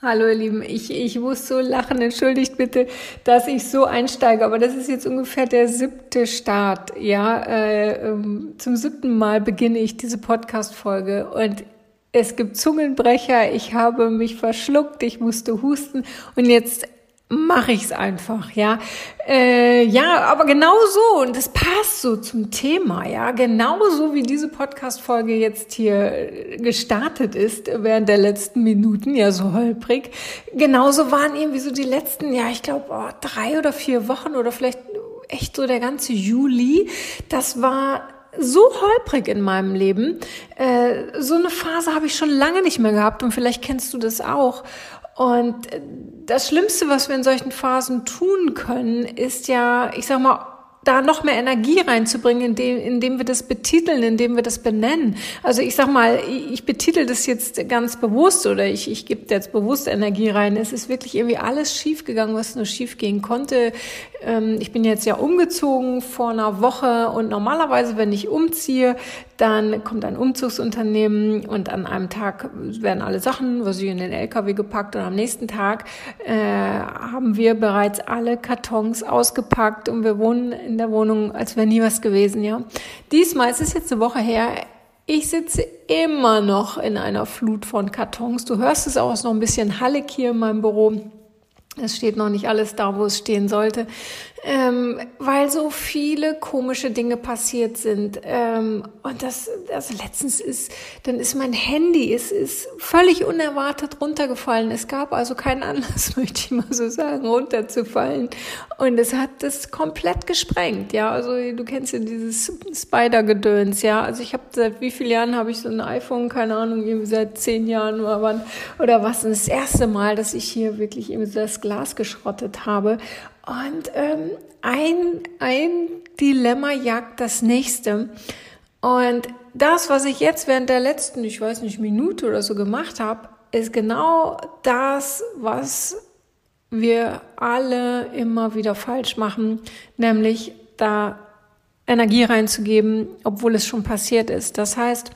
Hallo ihr Lieben, ich, ich muss so lachen, entschuldigt bitte, dass ich so einsteige, aber das ist jetzt ungefähr der siebte Start, ja, äh, ähm, zum siebten Mal beginne ich diese Podcast-Folge. Und es gibt Zungenbrecher, ich habe mich verschluckt, ich musste husten. Und jetzt mache ich es einfach, ja. Äh, ja, aber genau so, und das passt so zum Thema, ja, genauso wie diese Podcast-Folge jetzt hier gestartet ist während der letzten Minuten, ja, so holprig, genauso waren irgendwie so die letzten, ja, ich glaube, oh, drei oder vier Wochen oder vielleicht echt so der ganze Juli, das war so holprig in meinem Leben. Äh, so eine Phase habe ich schon lange nicht mehr gehabt und vielleicht kennst du das auch. Und das Schlimmste, was wir in solchen Phasen tun können, ist ja, ich sag mal, da noch mehr Energie reinzubringen, indem, indem wir das betiteln, indem wir das benennen. Also ich sag mal, ich betitel das jetzt ganz bewusst oder ich, ich gebe jetzt bewusst Energie rein. Es ist wirklich irgendwie alles schiefgegangen, was nur schiefgehen konnte. Ähm, ich bin jetzt ja umgezogen vor einer Woche und normalerweise, wenn ich umziehe, dann kommt ein Umzugsunternehmen und an einem Tag werden alle Sachen, was ich in den LKW gepackt und am nächsten Tag äh, haben wir bereits alle Kartons ausgepackt und wir wohnen in der Wohnung, als wäre nie was gewesen, ja. Diesmal, es ist jetzt eine Woche her, ich sitze immer noch in einer Flut von Kartons. Du hörst es auch, es ist noch ein bisschen hallig hier in meinem Büro. Es steht noch nicht alles da, wo es stehen sollte, ähm, weil so viele komische Dinge passiert sind. Ähm, und das, also letztens ist, dann ist mein Handy, es ist völlig unerwartet runtergefallen. Es gab also keinen Anlass, möchte ich mal so sagen, runterzufallen. Und es hat das komplett gesprengt. Ja, also du kennst ja dieses Spider-Gedöns. Ja, also ich habe seit wie vielen Jahren habe ich so ein iPhone? Keine Ahnung, irgendwie seit zehn Jahren oder wann oder was. Und das erste Mal, dass ich hier wirklich irgendwie das Glas geschrottet habe. Und ähm, ein, ein Dilemma jagt das nächste. Und das, was ich jetzt während der letzten, ich weiß nicht, Minute oder so gemacht habe, ist genau das, was wir alle immer wieder falsch machen, nämlich da Energie reinzugeben, obwohl es schon passiert ist. Das heißt,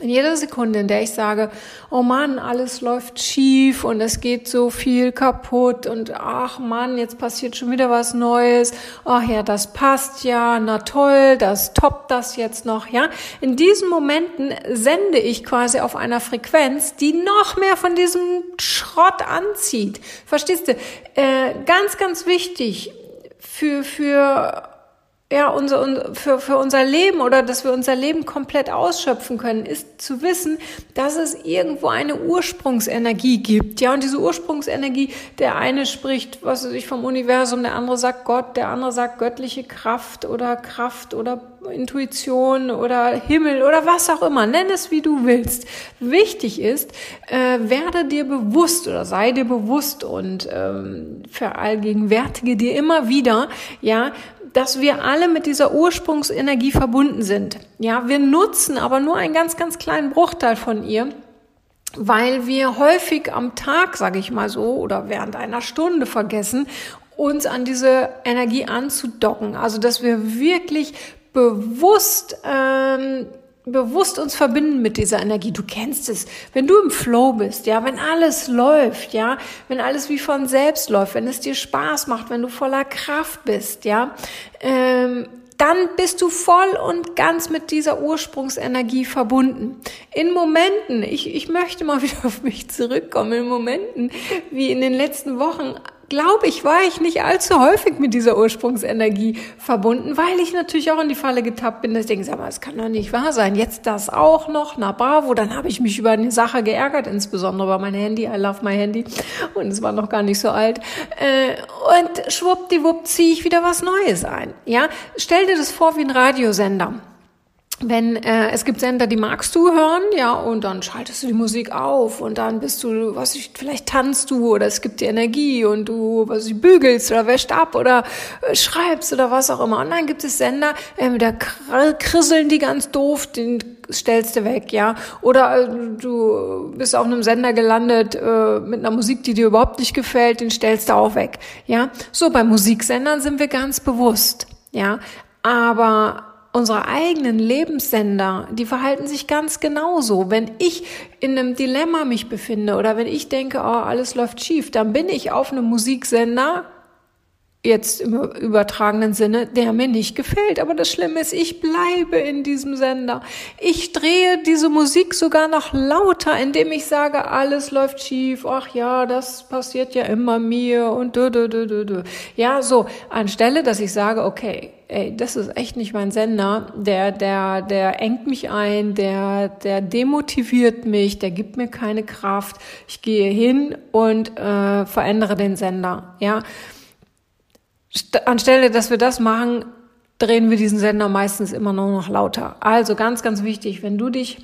in jeder Sekunde, in der ich sage, oh Mann, alles läuft schief und es geht so viel kaputt und ach Mann, jetzt passiert schon wieder was Neues. Ach ja, das passt ja, na toll, das toppt das jetzt noch, ja. In diesen Momenten sende ich quasi auf einer Frequenz, die noch mehr von diesem Schrott anzieht. Verstehst du? Äh, ganz, ganz wichtig für, für ja, unser, für, für unser Leben oder dass wir unser Leben komplett ausschöpfen können, ist zu wissen, dass es irgendwo eine Ursprungsenergie gibt. Ja, und diese Ursprungsenergie, der eine spricht, was weiß ich, vom Universum, der andere sagt Gott, der andere sagt göttliche Kraft oder Kraft oder Intuition oder Himmel oder was auch immer. Nenn es, wie du willst. Wichtig ist, äh, werde dir bewusst oder sei dir bewusst und ähm, verallgegenwärtige dir immer wieder, ja, dass wir alle mit dieser Ursprungsenergie verbunden sind. Ja, wir nutzen aber nur einen ganz, ganz kleinen Bruchteil von ihr weil wir häufig am Tag, sage ich mal so, oder während einer Stunde vergessen, uns an diese Energie anzudocken. Also dass wir wirklich bewusst ähm, bewusst uns verbinden mit dieser Energie. Du kennst es, wenn du im Flow bist, ja, wenn alles läuft, ja, wenn alles wie von selbst läuft, wenn es dir Spaß macht, wenn du voller Kraft bist, ja, ähm, dann bist du voll und ganz mit dieser Ursprungsenergie verbunden. In Momenten, ich, ich möchte mal wieder auf mich zurückkommen, in Momenten wie in den letzten Wochen, glaube ich, war ich nicht allzu häufig mit dieser Ursprungsenergie verbunden, weil ich natürlich auch in die Falle getappt bin, dass ich denke, sag mal, es kann doch nicht wahr sein. Jetzt das auch noch, na bravo, dann habe ich mich über eine Sache geärgert, insbesondere über mein Handy, I love my Handy und es war noch gar nicht so alt. Äh, und schwuppdiwupp ziehe ich wieder was Neues ein. Ja, stell dir das vor wie ein Radiosender. Wenn äh, es gibt Sender, die magst du hören, ja, und dann schaltest du die Musik auf und dann bist du, was ich, vielleicht tanzt du oder es gibt dir Energie und du, was ich, bügelst oder wäscht ab oder äh, schreibst oder was auch immer. Und dann gibt es Sender, äh, da krisseln die ganz doof, den stellst du weg, ja. Oder äh, du bist auf einem Sender gelandet äh, mit einer Musik, die dir überhaupt nicht gefällt, den stellst du auch weg, ja. So, bei Musiksendern sind wir ganz bewusst, ja. Aber unsere eigenen Lebenssender, die verhalten sich ganz genauso. Wenn ich in einem Dilemma mich befinde oder wenn ich denke, oh, alles läuft schief, dann bin ich auf einem Musiksender, jetzt im übertragenen Sinne, der mir nicht gefällt. Aber das Schlimme ist, ich bleibe in diesem Sender. Ich drehe diese Musik sogar noch lauter, indem ich sage, alles läuft schief. Ach ja, das passiert ja immer mir und du, du, du, du, du. Ja, so, anstelle, dass ich sage, okay, ey, das ist echt nicht mein Sender, der, der, der engt mich ein, der, der demotiviert mich, der gibt mir keine Kraft. Ich gehe hin und äh, verändere den Sender. Ja, anstelle, dass wir das machen, drehen wir diesen Sender meistens immer nur noch lauter. Also ganz, ganz wichtig, wenn du dich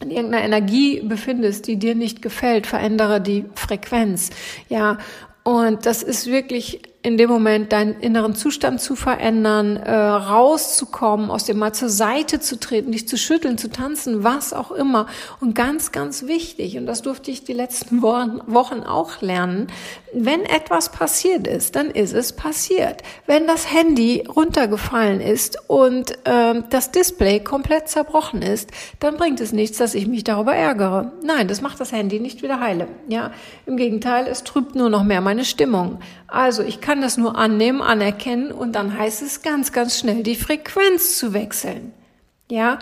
in irgendeiner Energie befindest, die dir nicht gefällt, verändere die Frequenz. Ja, und das ist wirklich in dem Moment deinen inneren Zustand zu verändern, äh, rauszukommen, aus dem mal zur Seite zu treten, dich zu schütteln, zu tanzen, was auch immer. Und ganz, ganz wichtig, und das durfte ich die letzten Wochen auch lernen, wenn etwas passiert ist, dann ist es passiert. Wenn das Handy runtergefallen ist und äh, das Display komplett zerbrochen ist, dann bringt es nichts, dass ich mich darüber ärgere. Nein, das macht das Handy nicht wieder heile. Ja, im Gegenteil, es trübt nur noch mehr meine Stimmung. Also ich kann das nur annehmen, anerkennen und dann heißt es ganz, ganz schnell die Frequenz zu wechseln. Ja,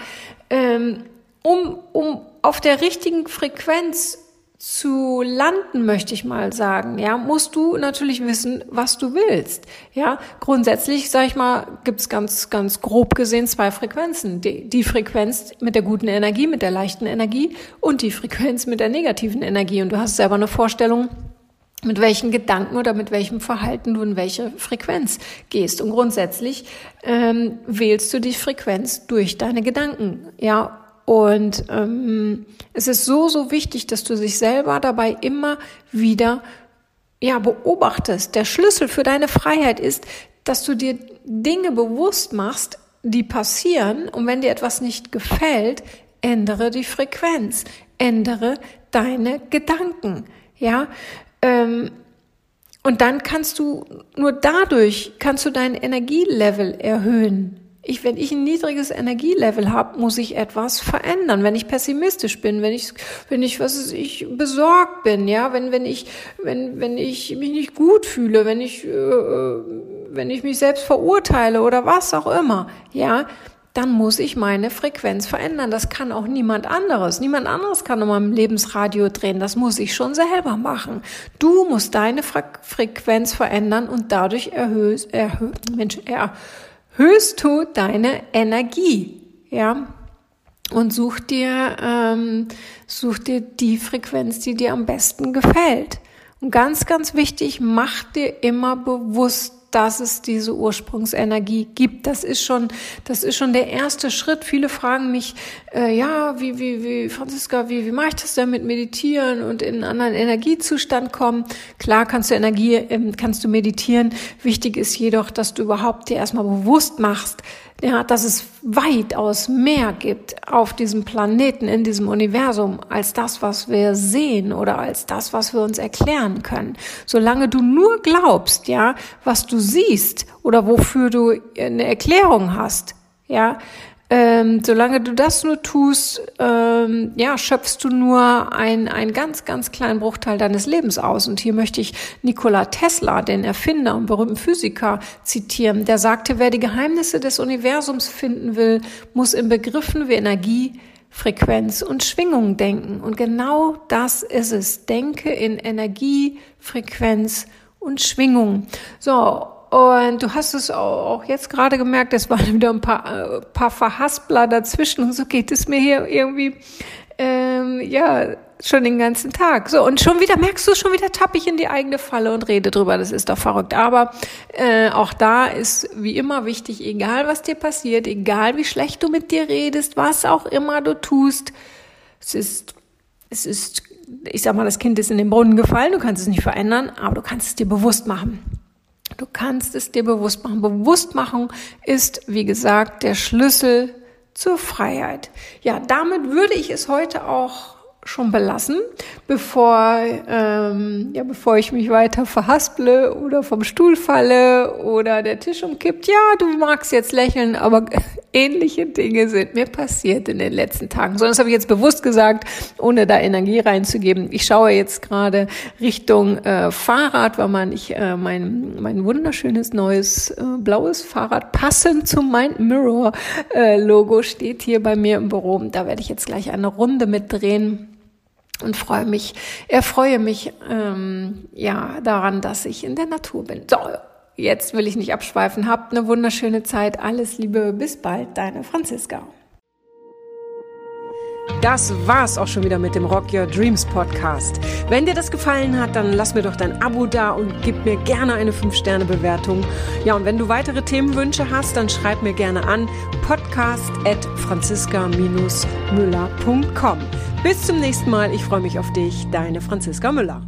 ähm, um, um auf der richtigen Frequenz zu landen, möchte ich mal sagen, ja, musst du natürlich wissen, was du willst. Ja, grundsätzlich, sage ich mal, gibt's ganz, ganz grob gesehen zwei Frequenzen. Die, die Frequenz mit der guten Energie, mit der leichten Energie und die Frequenz mit der negativen Energie. Und du hast selber eine Vorstellung, mit welchen Gedanken oder mit welchem Verhalten du in welche Frequenz gehst. Und grundsätzlich ähm, wählst du die Frequenz durch deine Gedanken. Ja, und ähm, es ist so, so wichtig, dass du dich selber dabei immer wieder ja, beobachtest. Der Schlüssel für deine Freiheit ist, dass du dir Dinge bewusst machst, die passieren. Und wenn dir etwas nicht gefällt, ändere die Frequenz, ändere deine Gedanken. Ja, ähm, und dann kannst du, nur dadurch kannst du dein Energielevel erhöhen. Ich, wenn ich ein niedriges Energielevel habe, muss ich etwas verändern. Wenn ich pessimistisch bin, wenn ich, wenn ich, was ist, ich besorgt bin, ja, wenn, wenn ich, wenn, wenn ich mich nicht gut fühle, wenn ich, äh, wenn ich mich selbst verurteile oder was auch immer, ja, dann muss ich meine Frequenz verändern. Das kann auch niemand anderes. Niemand anderes kann um meinem Lebensradio drehen. Das muss ich schon selber machen. Du musst deine Fre Frequenz verändern und dadurch erhöhst, erhö Mensch, erhöhst du deine Energie. Ja. Und such dir, ähm, such dir die Frequenz, die dir am besten gefällt. Und ganz, ganz wichtig, mach dir immer bewusst, dass es diese Ursprungsenergie gibt. Das ist schon, das ist schon der erste Schritt. Viele fragen mich, äh, ja, wie, wie, wie, Franziska, wie, wie mache ich das denn mit Meditieren und in einen anderen Energiezustand kommen? Klar kannst du Energie, ähm, kannst du meditieren. Wichtig ist jedoch, dass du überhaupt dir erstmal bewusst machst, ja, dass es weitaus mehr gibt auf diesem Planeten, in diesem Universum, als das, was wir sehen oder als das, was wir uns erklären können. Solange du nur glaubst, ja, was du siehst oder wofür du eine Erklärung hast, ja, ähm, solange du das nur tust, ähm, ja, schöpfst du nur ein, einen ganz, ganz kleinen Bruchteil deines Lebens aus. Und hier möchte ich Nikola Tesla, den Erfinder und berühmten Physiker, zitieren. Der sagte, wer die Geheimnisse des Universums finden will, muss in Begriffen wie Energie, Frequenz und Schwingung denken. Und genau das ist es. Denke in Energie, Frequenz und Schwingung. So, und du hast es auch jetzt gerade gemerkt, es waren wieder ein paar, äh, paar Verhaspler dazwischen. Und so geht es mir hier irgendwie. Ähm, ja schon den ganzen Tag. So, und schon wieder merkst du, schon wieder tappe ich in die eigene Falle und rede drüber. Das ist doch verrückt. Aber äh, auch da ist wie immer wichtig, egal was dir passiert, egal wie schlecht du mit dir redest, was auch immer du tust, es ist, es ist, ich sag mal, das Kind ist in den Brunnen gefallen, du kannst es nicht verändern, aber du kannst es dir bewusst machen. Du kannst es dir bewusst machen. Bewusstmachung ist, wie gesagt, der Schlüssel zur Freiheit. Ja, damit würde ich es heute auch schon belassen, bevor, ähm, ja, bevor ich mich weiter verhasple oder vom Stuhl falle oder der Tisch umkippt. Ja, du magst jetzt lächeln, aber ähnliche Dinge sind mir passiert in den letzten Tagen. So, das habe ich jetzt bewusst gesagt, ohne da Energie reinzugeben. Ich schaue jetzt gerade Richtung äh, Fahrrad, weil man ich äh, mein mein wunderschönes neues äh, blaues Fahrrad passend zu Mind Mirror äh, Logo steht hier bei mir im Büro. Da werde ich jetzt gleich eine Runde mitdrehen und freue mich, erfreue mich ähm, ja daran, dass ich in der Natur bin. So, jetzt will ich nicht abschweifen. Habt eine wunderschöne Zeit. Alles Liebe, bis bald, deine Franziska. Das war's auch schon wieder mit dem Rock Your Dreams Podcast. Wenn dir das gefallen hat, dann lass mir doch dein Abo da und gib mir gerne eine 5-Sterne-Bewertung. Ja, und wenn du weitere Themenwünsche hast, dann schreib mir gerne an podcast at franziska-müller.com. Bis zum nächsten Mal. Ich freue mich auf dich. Deine Franziska Müller.